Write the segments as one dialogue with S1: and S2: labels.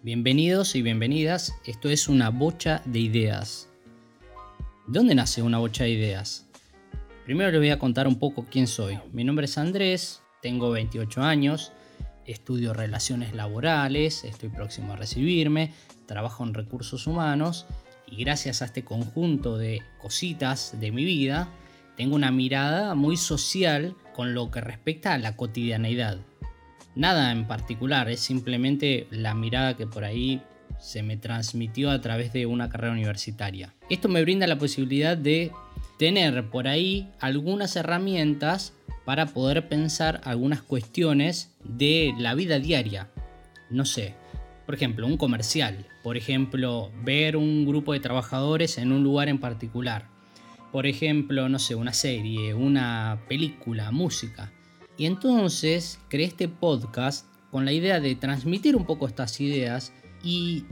S1: Bienvenidos y bienvenidas, esto es una bocha de ideas. ¿De dónde nace una bocha de ideas? Primero les voy a contar un poco quién soy. Mi nombre es Andrés, tengo 28 años, estudio relaciones laborales, estoy próximo a recibirme, trabajo en recursos humanos y gracias a este conjunto de cositas de mi vida, tengo una mirada muy social con lo que respecta a la cotidianeidad nada en particular, es simplemente la mirada que por ahí se me transmitió a través de una carrera universitaria. Esto me brinda la posibilidad de tener por ahí algunas herramientas para poder pensar algunas cuestiones de la vida diaria. No sé, por ejemplo, un comercial, por ejemplo, ver un grupo de trabajadores en un lugar en particular. Por ejemplo, no sé, una serie, una película, música. Y entonces creé este podcast con la idea de transmitir un poco estas ideas y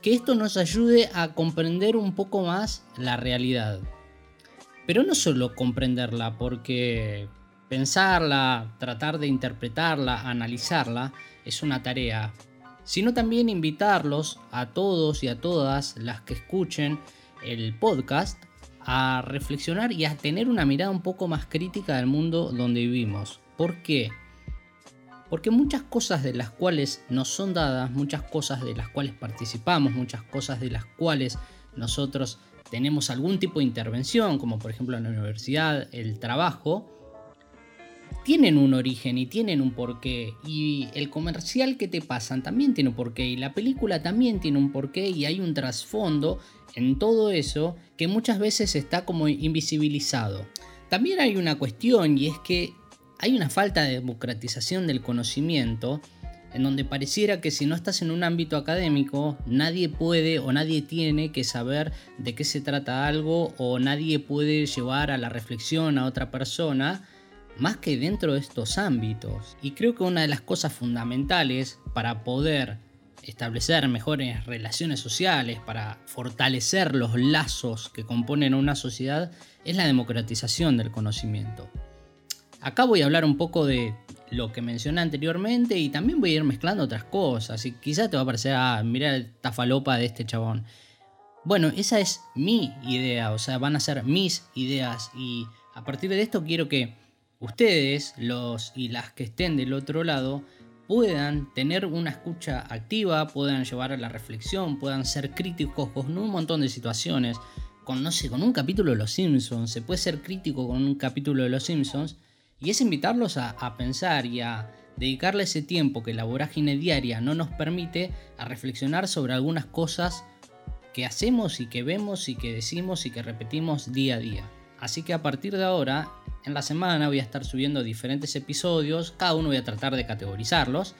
S1: que esto nos ayude a comprender un poco más la realidad. Pero no solo comprenderla, porque pensarla, tratar de interpretarla, analizarla, es una tarea, sino también invitarlos a todos y a todas las que escuchen el podcast a reflexionar y a tener una mirada un poco más crítica del mundo donde vivimos. ¿Por qué? Porque muchas cosas de las cuales nos son dadas, muchas cosas de las cuales participamos, muchas cosas de las cuales nosotros tenemos algún tipo de intervención, como por ejemplo en la universidad, el trabajo, tienen un origen y tienen un porqué. Y el comercial que te pasan también tiene un porqué. Y la película también tiene un porqué. Y hay un trasfondo en todo eso que muchas veces está como invisibilizado. También hay una cuestión y es que hay una falta de democratización del conocimiento en donde pareciera que si no estás en un ámbito académico, nadie puede o nadie tiene que saber de qué se trata algo o nadie puede llevar a la reflexión a otra persona más que dentro de estos ámbitos. Y creo que una de las cosas fundamentales para poder establecer mejores relaciones sociales, para fortalecer los lazos que componen una sociedad, es la democratización del conocimiento. Acá voy a hablar un poco de lo que mencioné anteriormente y también voy a ir mezclando otras cosas. Y quizás te va a parecer, ah, mira esta falopa de este chabón. Bueno, esa es mi idea, o sea, van a ser mis ideas y a partir de esto quiero que ustedes, los y las que estén del otro lado, puedan tener una escucha activa, puedan llevar a la reflexión, puedan ser críticos con un montón de situaciones. Con, no sé, con un capítulo de Los Simpsons, se puede ser crítico con un capítulo de Los Simpsons y es invitarlos a, pensar y a dedicarle ese tiempo que la vorágine diaria no nos permite a reflexionar sobre algunas cosas que hacemos y que vemos y que decimos y que repetimos día a día. Así que a partir de ahora, en la semana voy a estar subiendo diferentes episodios, cada uno voy a tratar de categorizarlos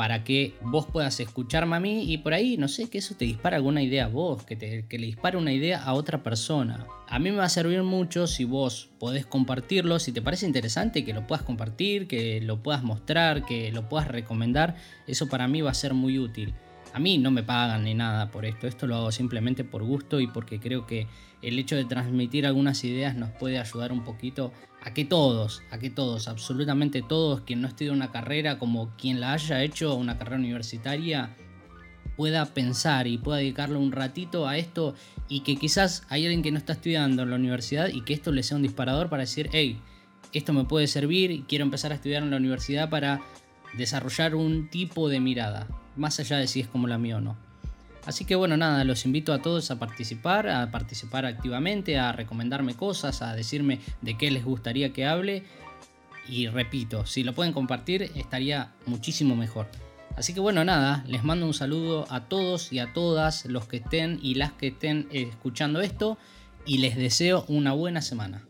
S1: para que vos puedas escucharme a mí y por ahí, no sé, que eso te dispara alguna idea a vos, que, te, que le dispara una idea a otra persona. A mí me va a servir mucho si vos podés compartirlo, si te parece interesante que lo puedas compartir, que lo puedas mostrar, que lo puedas recomendar, eso para mí va a ser muy útil. A mí no me pagan ni nada por esto, esto lo hago simplemente por gusto y porque creo que el hecho de transmitir algunas ideas nos puede ayudar un poquito a que todos, a que todos, absolutamente todos, quien no estudie una carrera como quien la haya hecho, una carrera universitaria, pueda pensar y pueda dedicarle un ratito a esto y que quizás hay alguien que no está estudiando en la universidad y que esto le sea un disparador para decir, hey, esto me puede servir y quiero empezar a estudiar en la universidad para desarrollar un tipo de mirada más allá de si es como la mía o no. Así que bueno, nada, los invito a todos a participar, a participar activamente, a recomendarme cosas, a decirme de qué les gustaría que hable. Y repito, si lo pueden compartir estaría muchísimo mejor. Así que bueno, nada, les mando un saludo a todos y a todas los que estén y las que estén escuchando esto y les deseo una buena semana.